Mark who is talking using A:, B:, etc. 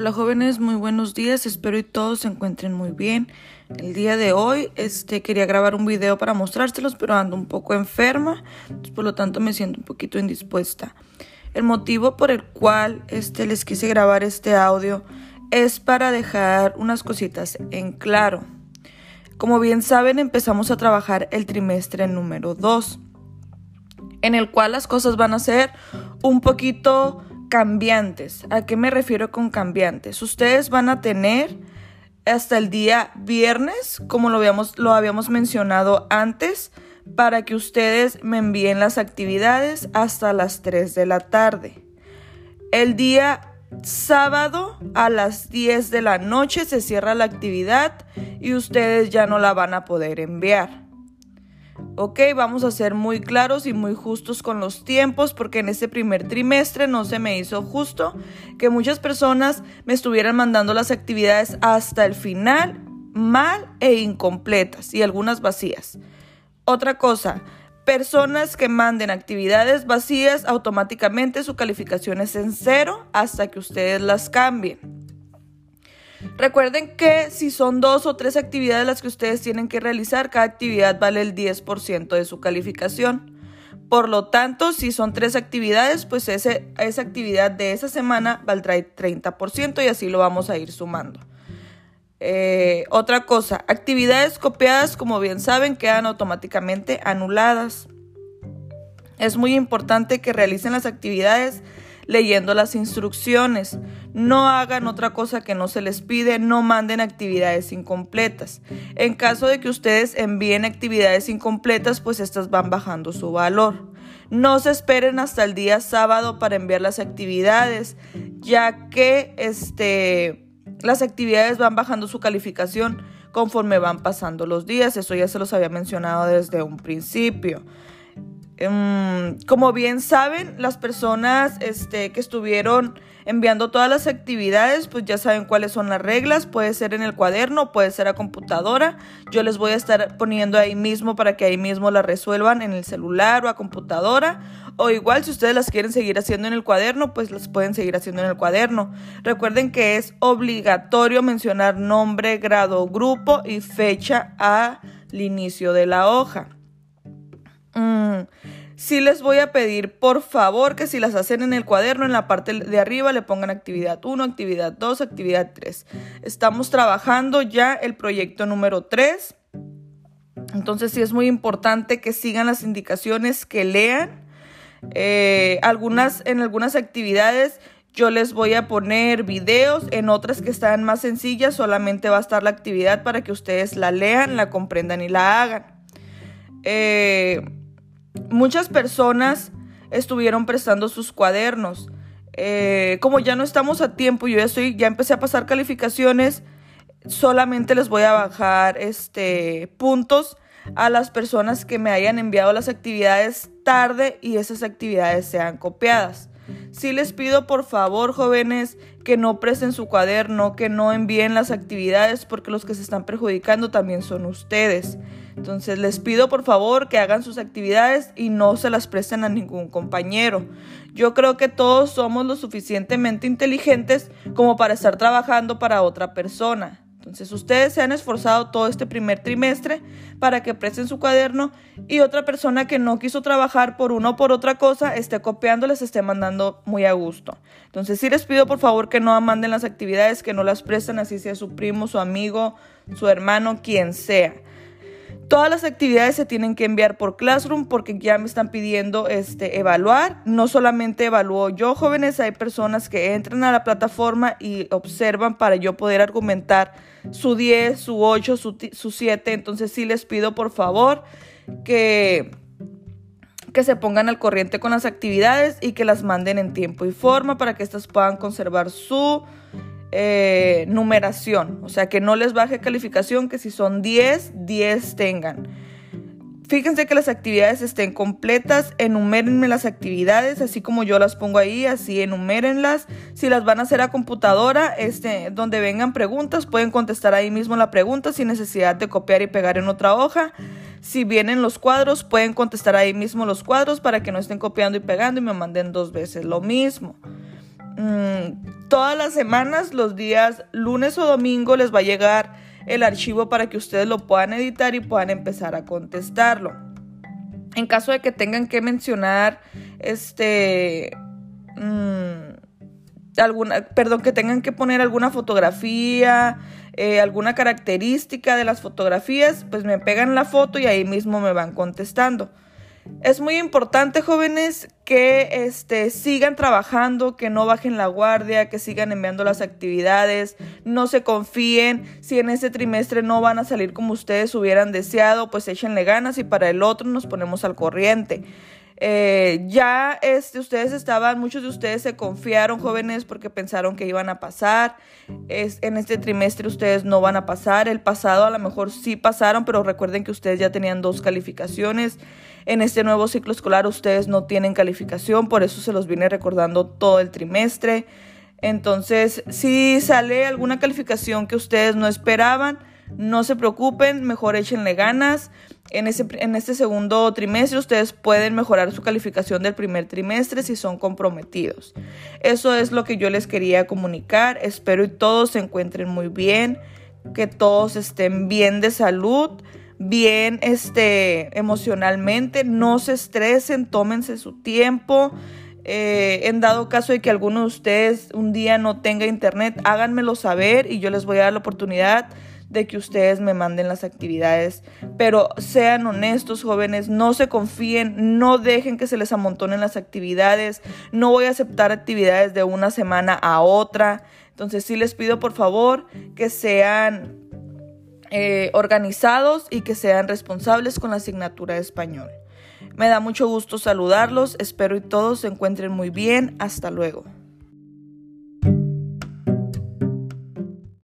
A: Hola jóvenes, muy buenos días, espero y todos se encuentren muy bien. El día de hoy este, quería grabar un video para mostrárselos, pero ando un poco enferma, por lo tanto me siento un poquito indispuesta. El motivo por el cual este, les quise grabar este audio es para dejar unas cositas en claro. Como bien saben, empezamos a trabajar el trimestre número 2, en el cual las cosas van a ser un poquito cambiantes. ¿A qué me refiero con cambiantes? Ustedes van a tener hasta el día viernes, como lo habíamos, lo habíamos mencionado antes, para que ustedes me envíen las actividades hasta las 3 de la tarde. El día sábado a las 10 de la noche se cierra la actividad y ustedes ya no la van a poder enviar. Ok, vamos a ser muy claros y muy justos con los tiempos porque en este primer trimestre no se me hizo justo que muchas personas me estuvieran mandando las actividades hasta el final mal e incompletas y algunas vacías. Otra cosa, personas que manden actividades vacías automáticamente su calificación es en cero hasta que ustedes las cambien. Recuerden que si son dos o tres actividades las que ustedes tienen que realizar, cada actividad vale el 10% de su calificación. Por lo tanto, si son tres actividades, pues esa actividad de esa semana valdrá el 30% y así lo vamos a ir sumando. Eh, otra cosa, actividades copiadas, como bien saben, quedan automáticamente anuladas. Es muy importante que realicen las actividades leyendo las instrucciones. No hagan otra cosa que no se les pide, no manden actividades incompletas. En caso de que ustedes envíen actividades incompletas, pues estas van bajando su valor. No se esperen hasta el día sábado para enviar las actividades, ya que este, las actividades van bajando su calificación conforme van pasando los días. Eso ya se los había mencionado desde un principio. Em, como bien saben, las personas este, que estuvieron enviando todas las actividades, pues ya saben cuáles son las reglas. Puede ser en el cuaderno, puede ser a computadora. Yo les voy a estar poniendo ahí mismo para que ahí mismo las resuelvan en el celular o a computadora. O igual, si ustedes las quieren seguir haciendo en el cuaderno, pues las pueden seguir haciendo en el cuaderno. Recuerden que es obligatorio mencionar nombre, grado, grupo y fecha al inicio de la hoja. Mm, sí les voy a pedir, por favor, que si las hacen en el cuaderno, en la parte de arriba le pongan actividad 1, actividad 2, actividad 3. Estamos trabajando ya el proyecto número 3. Entonces sí es muy importante que sigan las indicaciones, que lean. Eh, algunas, en algunas actividades yo les voy a poner videos, en otras que están más sencillas solamente va a estar la actividad para que ustedes la lean, la comprendan y la hagan. Eh, muchas personas estuvieron prestando sus cuadernos. Eh, como ya no estamos a tiempo, yo ya estoy, ya empecé a pasar calificaciones, solamente les voy a bajar este puntos a las personas que me hayan enviado las actividades tarde y esas actividades sean copiadas. Sí les pido por favor, jóvenes, que no presten su cuaderno, que no envíen las actividades porque los que se están perjudicando también son ustedes. Entonces les pido por favor que hagan sus actividades y no se las presten a ningún compañero. Yo creo que todos somos lo suficientemente inteligentes como para estar trabajando para otra persona. Entonces ustedes se han esforzado todo este primer trimestre para que presten su cuaderno y otra persona que no quiso trabajar por una o por otra cosa esté copiando, les esté mandando muy a gusto. Entonces sí les pido por favor que no manden las actividades, que no las presten, así sea su primo, su amigo, su hermano, quien sea. Todas las actividades se tienen que enviar por Classroom porque ya me están pidiendo este, evaluar. No solamente evalúo yo, jóvenes, hay personas que entran a la plataforma y observan para yo poder argumentar su 10, su 8, su, su 7. Entonces sí les pido por favor que que se pongan al corriente con las actividades y que las manden en tiempo y forma para que estas puedan conservar su eh, numeración, o sea, que no les baje calificación, que si son 10, 10 tengan. Fíjense que las actividades estén completas, enumérenme las actividades, así como yo las pongo ahí, así enumérenlas. Si las van a hacer a computadora, este, donde vengan preguntas, pueden contestar ahí mismo la pregunta sin necesidad de copiar y pegar en otra hoja. Si vienen los cuadros, pueden contestar ahí mismo los cuadros para que no estén copiando y pegando y me manden dos veces lo mismo. Mm, todas las semanas, los días lunes o domingo, les va a llegar el archivo para que ustedes lo puedan editar y puedan empezar a contestarlo. En caso de que tengan que mencionar, este, mm, alguna, perdón, que tengan que poner alguna fotografía, eh, alguna característica de las fotografías, pues me pegan la foto y ahí mismo me van contestando. Es muy importante, jóvenes, que este, sigan trabajando, que no bajen la guardia, que sigan enviando las actividades, no se confíen. Si en este trimestre no van a salir como ustedes hubieran deseado, pues échenle ganas y para el otro nos ponemos al corriente. Eh, ya ustedes estaban, muchos de ustedes se confiaron, jóvenes, porque pensaron que iban a pasar. Es, en este trimestre ustedes no van a pasar. El pasado a lo mejor sí pasaron, pero recuerden que ustedes ya tenían dos calificaciones. En este nuevo ciclo escolar ustedes no tienen calificación, por eso se los vine recordando todo el trimestre. Entonces, si sale alguna calificación que ustedes no esperaban, no se preocupen, mejor échenle ganas. En, ese, en este segundo trimestre ustedes pueden mejorar su calificación del primer trimestre si son comprometidos. Eso es lo que yo les quería comunicar. Espero y todos se encuentren muy bien, que todos estén bien de salud, bien este, emocionalmente, no se estresen, tómense su tiempo. Eh, en dado caso de que alguno de ustedes un día no tenga internet, háganmelo saber y yo les voy a dar la oportunidad de que ustedes me manden las actividades. Pero sean honestos, jóvenes, no se confíen, no dejen que se les amontonen las actividades. No voy a aceptar actividades de una semana a otra. Entonces sí les pido por favor que sean eh, organizados y que sean responsables con la asignatura de español. Me da mucho gusto saludarlos, espero y todos se encuentren muy bien. Hasta luego.